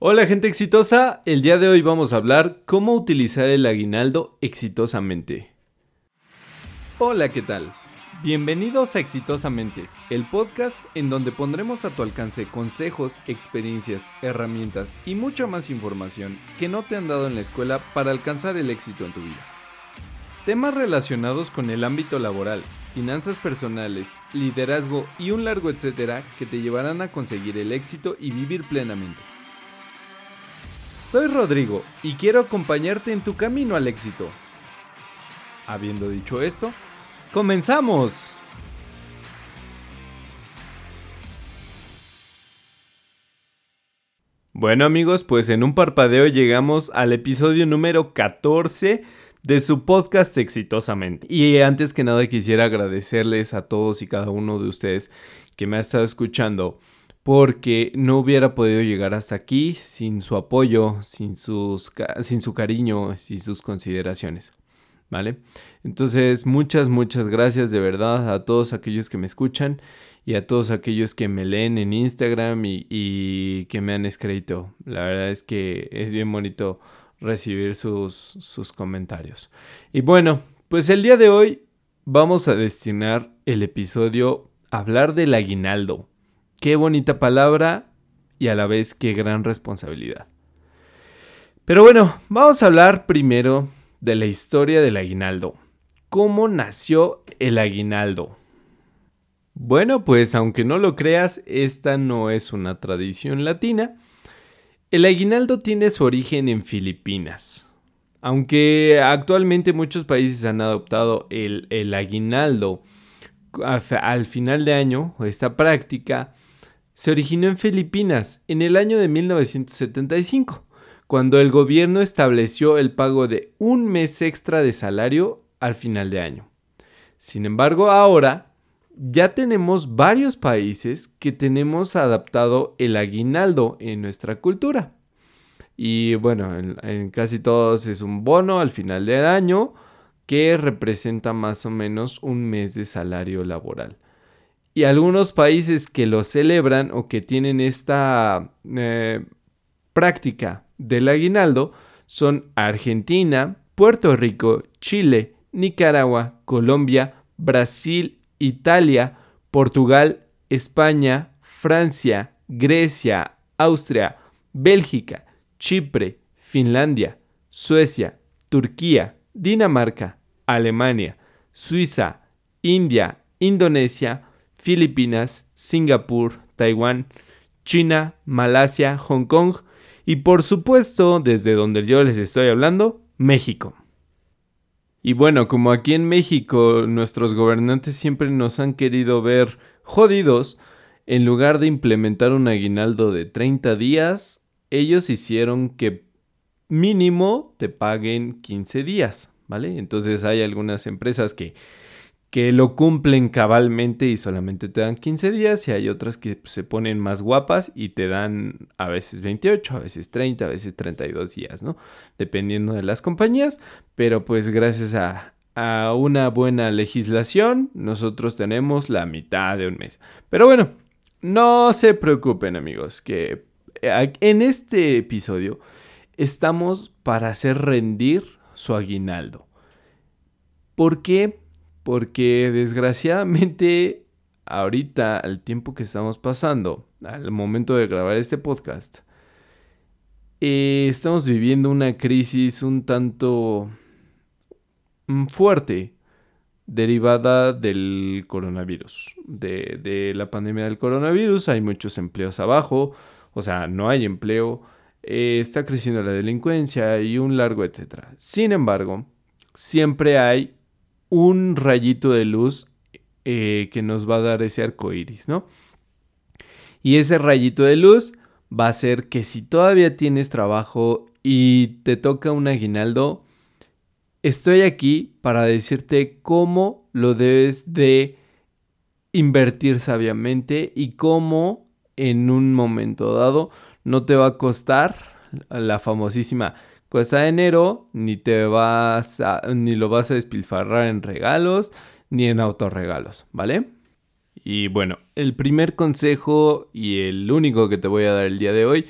Hola gente exitosa, el día de hoy vamos a hablar cómo utilizar el aguinaldo exitosamente. Hola, ¿qué tal? Bienvenidos a Exitosamente, el podcast en donde pondremos a tu alcance consejos, experiencias, herramientas y mucha más información que no te han dado en la escuela para alcanzar el éxito en tu vida. Temas relacionados con el ámbito laboral, finanzas personales, liderazgo y un largo etcétera que te llevarán a conseguir el éxito y vivir plenamente. Soy Rodrigo y quiero acompañarte en tu camino al éxito. Habiendo dicho esto, ¡comenzamos! Bueno amigos, pues en un parpadeo llegamos al episodio número 14 de su podcast exitosamente. Y antes que nada quisiera agradecerles a todos y cada uno de ustedes que me ha estado escuchando porque no hubiera podido llegar hasta aquí sin su apoyo, sin, sus, sin su cariño, sin sus consideraciones. ¿Vale? Entonces, muchas, muchas gracias de verdad a todos aquellos que me escuchan y a todos aquellos que me leen en Instagram y, que me han escrito. La verdad es que es bien bonito recibir sus, sus comentarios. Y bueno, pues el día de hoy vamos a destinar el episodio a hablar del aguinaldo. Qué bonita palabra y a la vez qué gran responsabilidad. Pero bueno, vamos a hablar primero de la historia del aguinaldo. ¿Cómo nació el aguinaldo? Bueno, pues aunque no lo creas, esta no es una tradición latina. El aguinaldo tiene su origen en Filipinas. Aunque actualmente muchos países han adoptado el, el aguinaldo al final de año, esta práctica se originó en Filipinas en el año de 1975, cuando el gobierno estableció el pago de un mes extra de salario al final de año. Sin embargo, ahora ya tenemos varios países que tenemos adaptado el aguinaldo en nuestra cultura. Y bueno, en, en, casi todos es un bono al final del año que representa más o menos un mes de salario laboral. Y algunos países que lo celebran o que tienen esta eh, práctica del aguinaldo son Argentina, Puerto Rico, Chile, Nicaragua, Colombia, Brasil, Italia, Portugal, España, Francia, Grecia, Austria, Bélgica, Chipre, Finlandia, Suecia, Turquía, Dinamarca, Alemania, Suiza, India, Indonesia, Filipinas, Singapur, Taiwán, China, Malasia, Hong Kong y por supuesto, desde donde yo les estoy hablando, México. Y bueno, como aquí en México nuestros gobernantes siempre nos han querido ver jodidos, en lugar de implementar un aguinaldo de 30 días, ellos hicieron que mínimo te paguen 15 días, ¿vale? Entonces hay algunas empresas que que lo cumplen cabalmente y solamente te dan 15 días y hay otras que se ponen más guapas y te dan a veces 28, a veces 30, a veces 32 días, ¿no? Dependiendo de las compañías, pero pues gracias a, a una buena legislación nosotros tenemos la mitad de un mes. Pero bueno, no se preocupen amigos, que eh, en este episodio estamos para hacer rendir su aguinaldo. ¿Por qué? Porque desgraciadamente ahorita, al tiempo que estamos pasando, al momento de grabar este podcast, eh, estamos viviendo una crisis un tanto mm, fuerte derivada del coronavirus, de, de, la pandemia del coronavirus. Hay muchos empleos abajo, o sea, no hay empleo, eh, está creciendo la delincuencia y un largo etcétera. Sin embargo, siempre hay un rayito de luz eh, que nos va a dar ese arco iris, ¿no? Y ese rayito de luz va a ser que si todavía tienes trabajo y te toca un aguinaldo, estoy aquí para decirte cómo lo debes de invertir sabiamente y cómo en un momento dado no te va a costar la famosísima cuesta enero, ni te vas ni lo vas a despilfarrar en regalos, ni en autorregalos, ¿vale? Y bueno, el primer consejo y el único que te voy a dar el día de hoy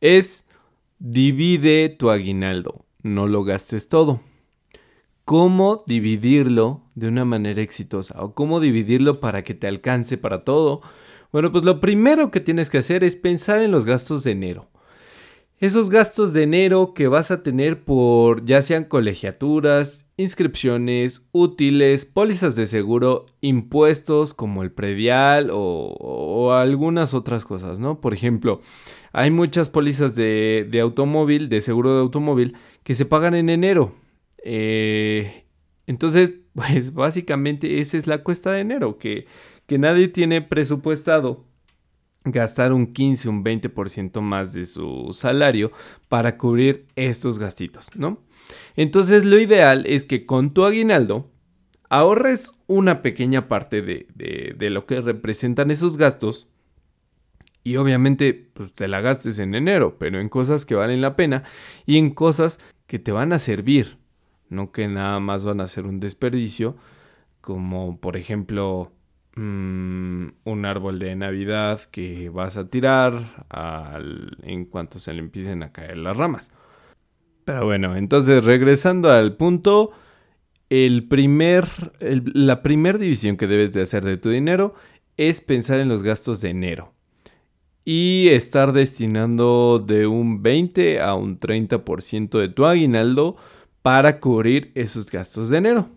es divide tu aguinaldo, no lo gastes todo. ¿Cómo dividirlo de una manera exitosa? ¿O cómo dividirlo para que te alcance para todo? Bueno, pues lo primero que tienes que hacer es pensar en los gastos de enero. Esos gastos de enero que vas a tener por ya sean colegiaturas, inscripciones, útiles, pólizas de seguro, impuestos como el predial o, algunas otras cosas, ¿no? Por ejemplo, hay muchas pólizas de, automóvil, de seguro de automóvil, que se pagan en enero. Eh, entonces, pues básicamente esa es la cuesta de enero, que, que nadie tiene presupuestado gastar un 15, un 20% más de su salario para cubrir estos gastitos, ¿no? Entonces lo ideal es que con tu aguinaldo ahorres una pequeña parte de, lo que representan esos gastos y obviamente pues, te la gastes en enero, pero en cosas que valen la pena y en cosas que te van a servir, no que nada más van a ser un desperdicio, como por ejemplo Mm, un árbol de Navidad que vas a tirar en cuanto se le empiecen a caer las ramas. Pero bueno, entonces regresando al punto, el primer, la primera división que debes de hacer de tu dinero es pensar en los gastos de enero y estar destinando de un 20 a un 30% de tu aguinaldo para cubrir esos gastos de enero.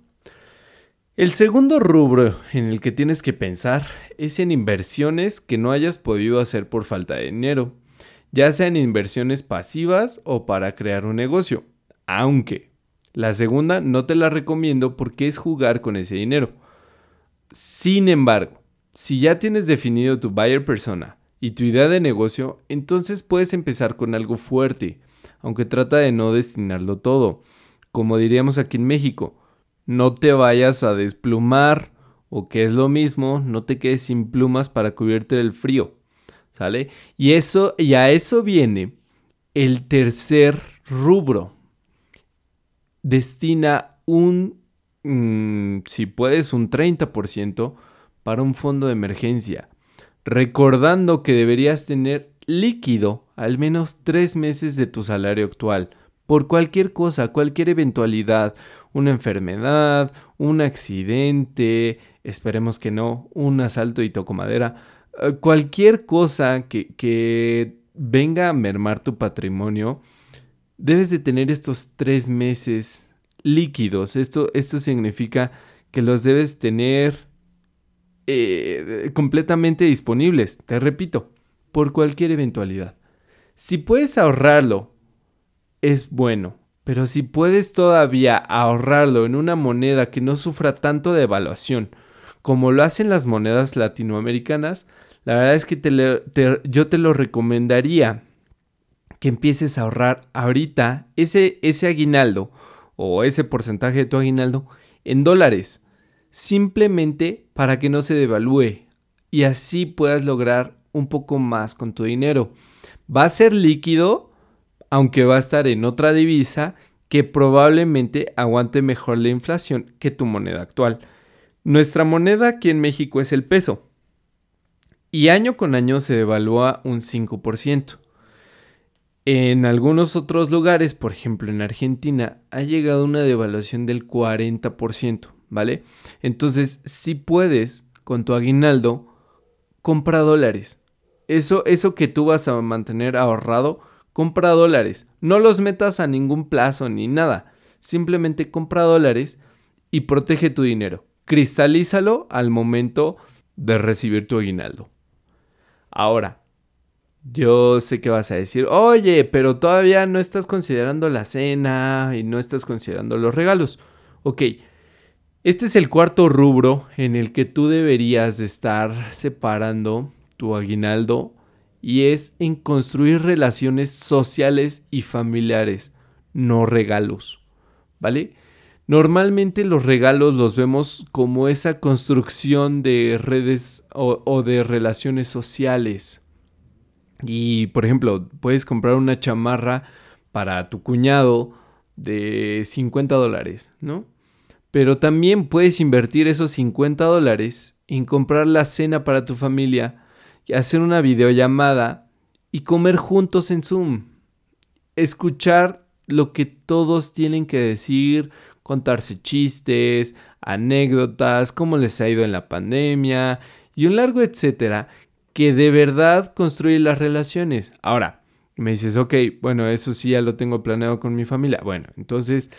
El segundo rubro en el que tienes que pensar es en inversiones que no hayas podido hacer por falta de dinero, ya sean inversiones pasivas o para crear un negocio, aunque la segunda no te la recomiendo porque es jugar con ese dinero. Sin embargo, si ya tienes definido tu buyer persona y tu idea de negocio, entonces puedes empezar con algo fuerte, aunque trata de no destinarlo todo. Como diríamos aquí en México, no te vayas a desplumar o que es lo mismo, no te quedes sin plumas para cubrirte del frío, ¿sale? Y eso y a eso viene el tercer rubro. Destina un mm, si puedes un 30% para un fondo de emergencia, recordando que deberías tener líquido al menos tres meses de tu salario actual por cualquier cosa, cualquier eventualidad, una enfermedad, un accidente, esperemos que no, un asalto y toco madera, eh, cualquier cosa que, venga a mermar tu patrimonio, debes de tener estos tres meses líquidos. Esto, esto significa que los debes tener eh, completamente disponibles, te repito, por cualquier eventualidad. Si puedes ahorrarlo, es bueno. Pero si puedes todavía ahorrarlo en una moneda que no sufra tanto de evaluación como lo hacen las monedas latinoamericanas, la verdad es que yo te lo recomendaría que empieces a ahorrar ahorita ese, ese aguinaldo o ese porcentaje de tu aguinaldo en dólares, simplemente para que no se devalúe y así puedas lograr un poco más con tu dinero. Va a ser líquido, aunque va a estar en otra divisa que probablemente aguante mejor la inflación que tu moneda actual. Nuestra moneda aquí en México es el peso y año con año se devalúa un 5%. En algunos otros lugares, por ejemplo en Argentina, ha llegado una devaluación del 40%, ¿vale? Entonces, si puedes, con tu aguinaldo, compra dólares. Eso, eso que tú vas a mantener ahorrado, compra dólares. No los metas a ningún plazo ni nada. Simplemente compra dólares y protege tu dinero. Cristalízalo al momento de recibir tu aguinaldo. Ahora, yo sé que vas a decir, oye, pero todavía no estás considerando la cena y no estás considerando los regalos. Ok, este es el cuarto rubro en el que tú deberías de estar separando tu aguinaldo y es en construir relaciones sociales y familiares, no regalos, ¿vale? Normalmente los regalos los vemos como esa construcción de redes o, de relaciones sociales. Y, por ejemplo, puedes comprar una chamarra para tu cuñado de 50 dólares, ¿no? Pero también puedes invertir esos 50 dólares en comprar la cena para tu familia hacer una videollamada y comer juntos en Zoom. escuchar lo que todos tienen que decir, contarse chistes, anécdotas, cómo les ha ido en la pandemia y un largo etcétera que de verdad construye las relaciones. Ahora, me dices, ok, bueno, eso sí ya lo tengo planeado con mi familia. Bueno, entonces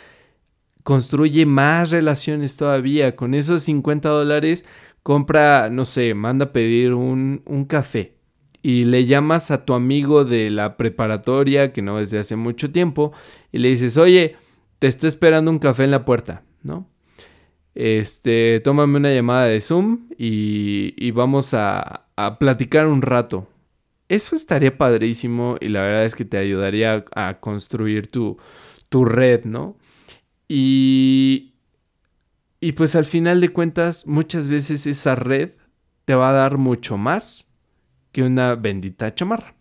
construye más relaciones todavía. Con esos 50 dólares, compra, no sé, manda a pedir un, un café y le llamas a tu amigo de la preparatoria que no es de hace mucho tiempo y le dices, oye, te está esperando un café en la puerta, ¿no? Este, tómame una llamada de Zoom y, vamos a, platicar un rato. Eso estaría padrísimo y la verdad es que te ayudaría a construir tu, tu red, ¿no? Y, y pues al final de cuentas, muchas veces esa red te va a dar mucho más que una bendita chamarra.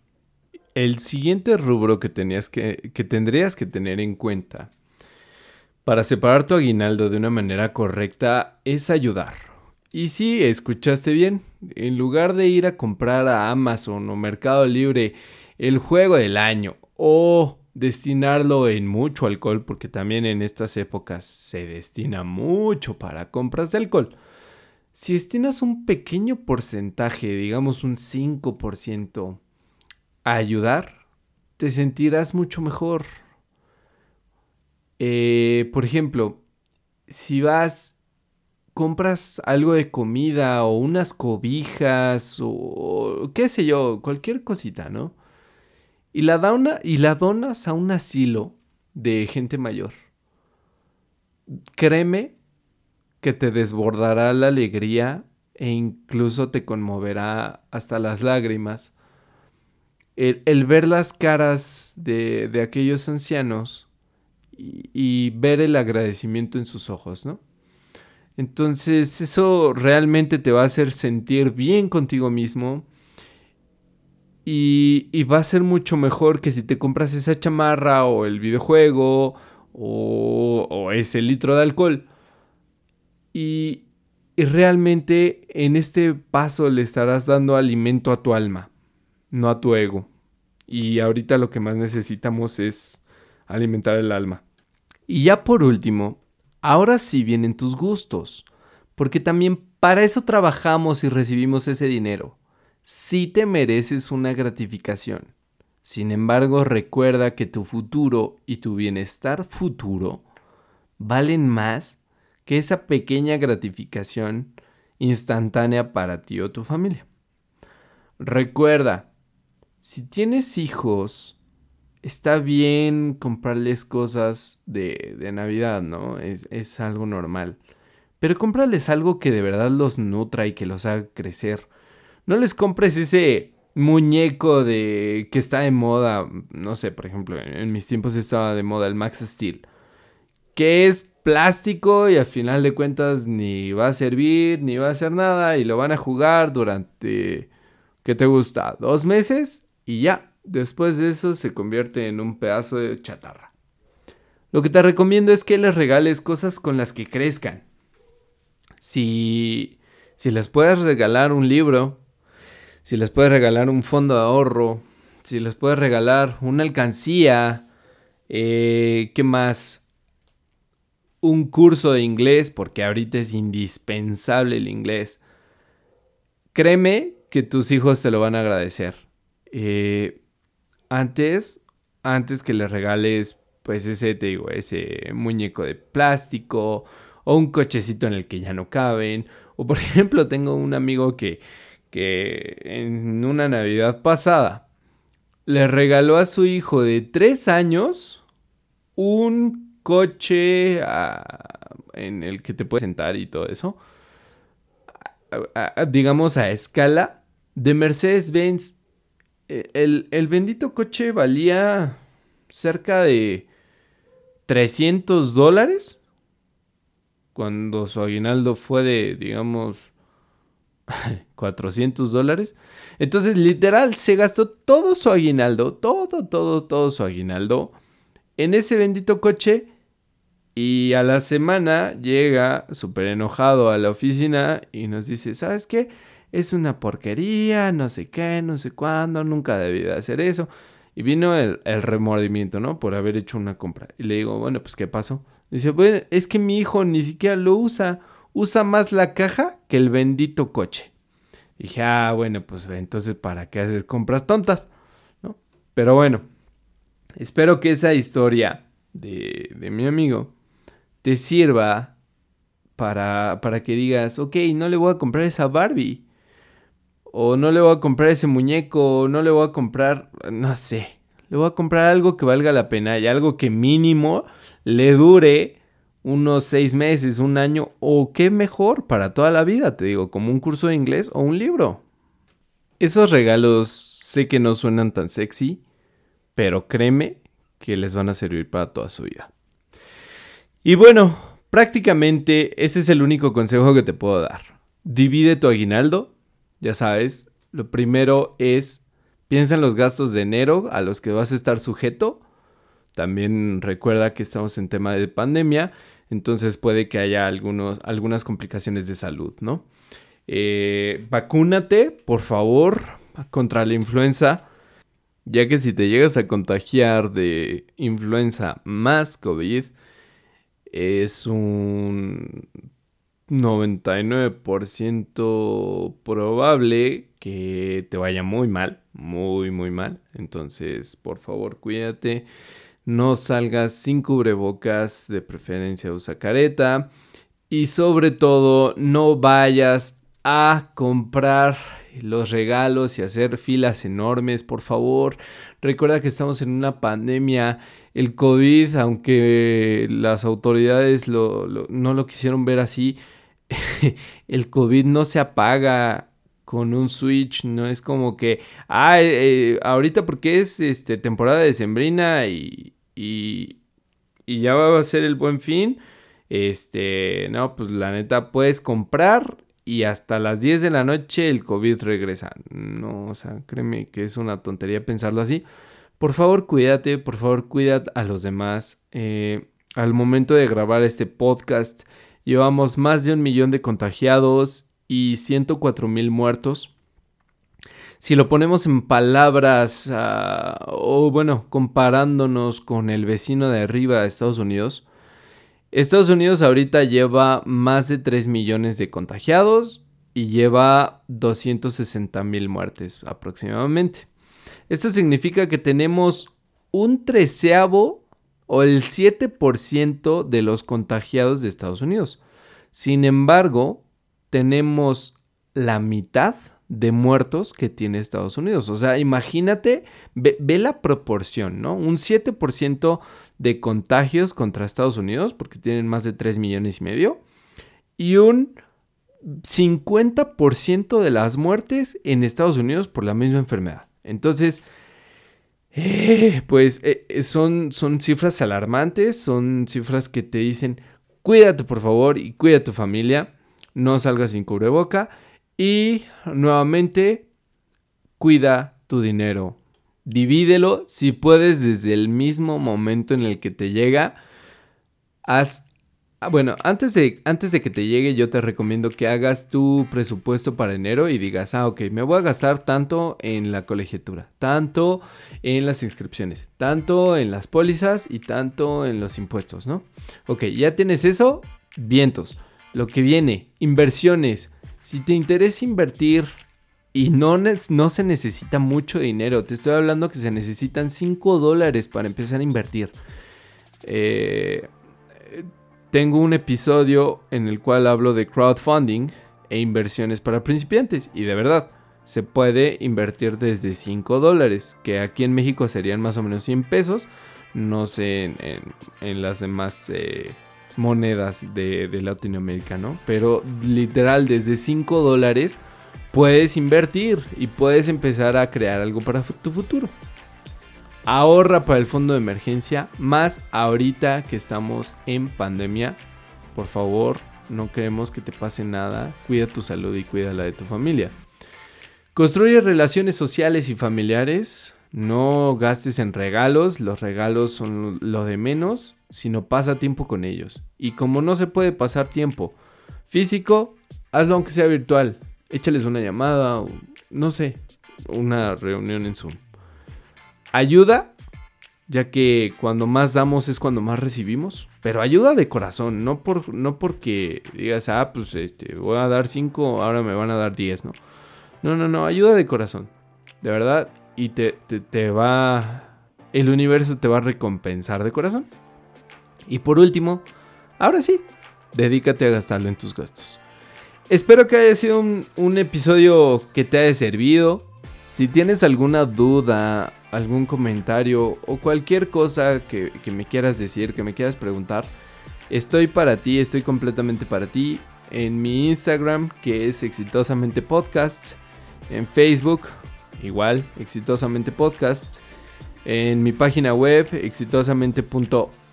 El siguiente rubro que, tenías que, que tendrías que tener en cuenta para separar tu aguinaldo de una manera correcta es ayudar. Y sí, escuchaste bien, en lugar de ir a comprar a Amazon o Mercado Libre el juego del año o destinarlo en mucho alcohol, porque también en estas épocas se destina mucho para compras de alcohol. Si destinas un pequeño porcentaje, digamos un 5%, a ayudar, te sentirás mucho mejor. Eh, por ejemplo, si vas, compras algo de comida o unas cobijas o qué sé yo, cualquier cosita, ¿no? Y la, da y la donas a un asilo de gente mayor. Créeme que te desbordará la alegría e incluso te conmoverá hasta las lágrimas. El, ver las caras de, de aquellos ancianos y, ver el agradecimiento en sus ojos, ¿no? Entonces eso realmente te va a hacer sentir bien contigo mismo y, va a ser mucho mejor que si te compras esa chamarra o el videojuego o, ese litro de alcohol. Y, y realmente en este paso le estarás dando alimento a tu alma, no a tu ego. Y ahorita lo que más necesitamos es alimentar el alma. Y ya por último, ahora sí vienen tus gustos, porque también para eso trabajamos y recibimos ese dinero. Sí te mereces una gratificación. Sin embargo, recuerda que tu futuro y tu bienestar futuro valen más que esa pequeña gratificación instantánea para ti o tu familia. Recuerda, si tienes hijos, está bien comprarles cosas de, de Navidad, ¿no? Es, es, algo normal. Pero cómprales algo que de verdad los nutra y que los haga crecer. No les compres ese muñeco de que está de moda, no sé, por ejemplo, en mis tiempos estaba de moda el Max Steel, que es plástico y al final de cuentas ni va a servir, ni va a hacer nada y lo van a jugar durante, ¿qué te gusta? ¿Dos meses? Y ya, Después de eso se convierte en un pedazo de chatarra. Lo que te recomiendo es que les regales cosas con las que crezcan. Si, si les puedes regalar un libro, si les puedes regalar un fondo de ahorro, si les puedes regalar una alcancía, eh, ¿qué más? Un curso de inglés, porque ahorita es indispensable el inglés. Créeme que tus hijos te lo van a agradecer. Eh, antes, antes que le regales, pues ese, te digo, ese muñeco de plástico o un cochecito en el que ya no caben. O por ejemplo, tengo un amigo que, que en una Navidad pasada le regaló a su hijo de tres años un coche ah, en el que te puedes sentar y todo eso. digamos a escala de Mercedes-Benz eh, el, bendito coche valía cerca de 300 dólares. Cuando su aguinaldo fue de, digamos, 400 dólares. Entonces, literal, se gastó todo su aguinaldo, todo, todo, todo su aguinaldo en ese bendito coche. Y a la semana llega súper enojado a la oficina y nos dice, ¿sabes qué? es una porquería, no sé qué, no sé cuándo, nunca debí de hacer eso. Y vino el, remordimiento, ¿no? Por haber hecho una compra. Y le digo, bueno, pues ¿qué pasó? Dice, bueno, es que mi hijo ni siquiera lo usa. Usa más la caja que el bendito coche. dije, ah, bueno, pues entonces ¿para qué haces compras tontas? ¿No? Pero bueno, espero que esa historia de, de mi amigo te sirva para, para que digas, ok, no le voy a comprar esa Barbie o no le voy a comprar ese muñeco, o no le voy a comprar, no sé, le voy a comprar algo que valga la pena y algo que mínimo le dure unos seis meses, un año, o qué mejor para toda la vida, te digo, como un curso de inglés o un libro. Esos regalos sé que no suenan tan sexy, pero créeme que les van a servir para toda su vida. Y bueno, prácticamente ese es el único consejo que te puedo dar. Divide tu aguinaldo ya sabes, lo primero es, piensa en los gastos de enero a los que vas a estar sujeto. También recuerda que estamos en tema de pandemia, entonces puede que haya algunos, algunas complicaciones de salud, ¿no? Eh, vacúnate, por favor, contra la influenza, ya que si te llegas a contagiar de influenza más COVID, es un 99% probable que te vaya muy mal, muy, muy mal. Entonces, por favor, cuídate. No salgas sin cubrebocas, de preferencia usa careta. Y sobre todo, no vayas a comprar los regalos y hacer filas enormes, por favor. Recuerda que estamos en una pandemia. El COVID, aunque las autoridades no lo quisieron ver así, el COVID no se apaga con un switch, no es como que, ah, eh, ahorita porque es este, temporada de sembrina y, y, ya va a ser el buen fin, este, no, pues la neta puedes comprar y hasta las 10 de la noche el COVID regresa. No, o sea, créeme que es una tontería pensarlo así. Por favor, cuídate, por favor, cuídate a los demás. Eh, al momento de grabar este podcast, Llevamos más de un millón de contagiados y 104 mil muertos. Si lo ponemos en palabras, ah, o bueno, comparándonos con el vecino de arriba, Estados Unidos, Estados Unidos ahorita lleva más de 3 millones de contagiados y lleva 260 mil muertes aproximadamente. Esto significa que tenemos un treceavo o el 7% de los contagiados de Estados Unidos. Sin embargo, tenemos la mitad de muertos que tiene Estados Unidos. O sea, imagínate, ve, la proporción, ¿no? Un 7% de contagios contra Estados Unidos, porque tienen más de 3 millones y medio, y un 50% de las muertes en Estados Unidos por la misma enfermedad. Entonces, eh, pues eh, eh, son, son cifras alarmantes, son cifras que te dicen, cuídate por favor y cuida a tu familia, no salgas sin cubreboca y nuevamente cuida tu dinero. Divídelo si puedes desde el mismo momento en el que te llega. Haz Ah, bueno, antes de, antes de que te llegue, yo te recomiendo que hagas tu presupuesto para enero y digas, ah, ok, me voy a gastar tanto en la colegiatura, tanto en las inscripciones, tanto en las pólizas y tanto en los impuestos, ¿no? Ok, ya tienes eso, vientos. Lo que viene, inversiones. Si te interesa invertir y no, no se necesita mucho dinero, te estoy hablando que se necesitan 5 dólares para empezar a invertir. Eh tengo un episodio en el cual hablo de crowdfunding e inversiones para principiantes y de verdad se puede invertir desde 5 dólares, que aquí en México serían más o menos 100 pesos, no sé en, las demás eh, monedas de, Latinoamérica, ¿no? Pero literal desde 5 dólares puedes invertir y puedes empezar a crear algo para tu futuro. Ahorra para el fondo de emergencia, más ahorita que estamos en pandemia. Por favor, no queremos que te pase nada. Cuida tu salud y cuida la de tu familia. Construye relaciones sociales y familiares. No gastes en regalos. Los regalos son lo de menos, sino pasa tiempo con ellos. Y como no se puede pasar tiempo físico, hazlo aunque sea virtual. Échales una llamada no sé, una reunión en Zoom. ayuda, ya que cuando más damos es cuando más recibimos, pero ayuda de corazón, no, por, no porque digas, ah, pues este, voy a dar 5, ahora me van a dar 10, ¿no? No, no, no, ayuda de corazón, de verdad, y te, te, te va, el universo te va a recompensar de corazón. Y por último, ahora sí, dedícate a gastarlo en tus gastos. Espero que haya sido un, episodio que te haya servido. Si tienes alguna duda, algún comentario o cualquier cosa que, que, me quieras decir, que me quieras preguntar, estoy para ti, estoy completamente para ti. En mi Instagram, que es exitosamente podcast. En Facebook, igual, exitosamente podcast. En mi página web, exitosamente.org.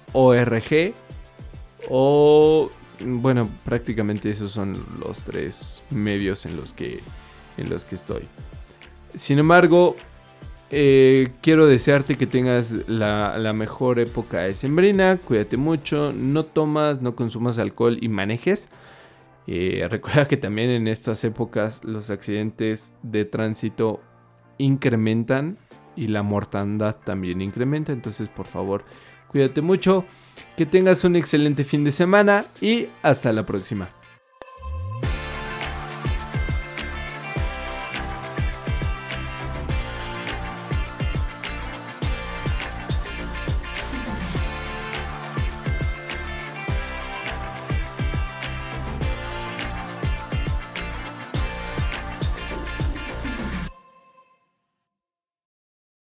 O bueno, prácticamente esos son los tres medios en los que, en los que estoy. Sin embargo, eh, quiero desearte que tengas la, mejor época de sembrina. Cuídate mucho, no tomas, no consumas alcohol y manejes. Eh, recuerda que también en estas épocas los accidentes de tránsito incrementan y la mortandad también incrementa. Entonces, por favor, Cuídate mucho, que tengas un excelente fin de semana y hasta la próxima.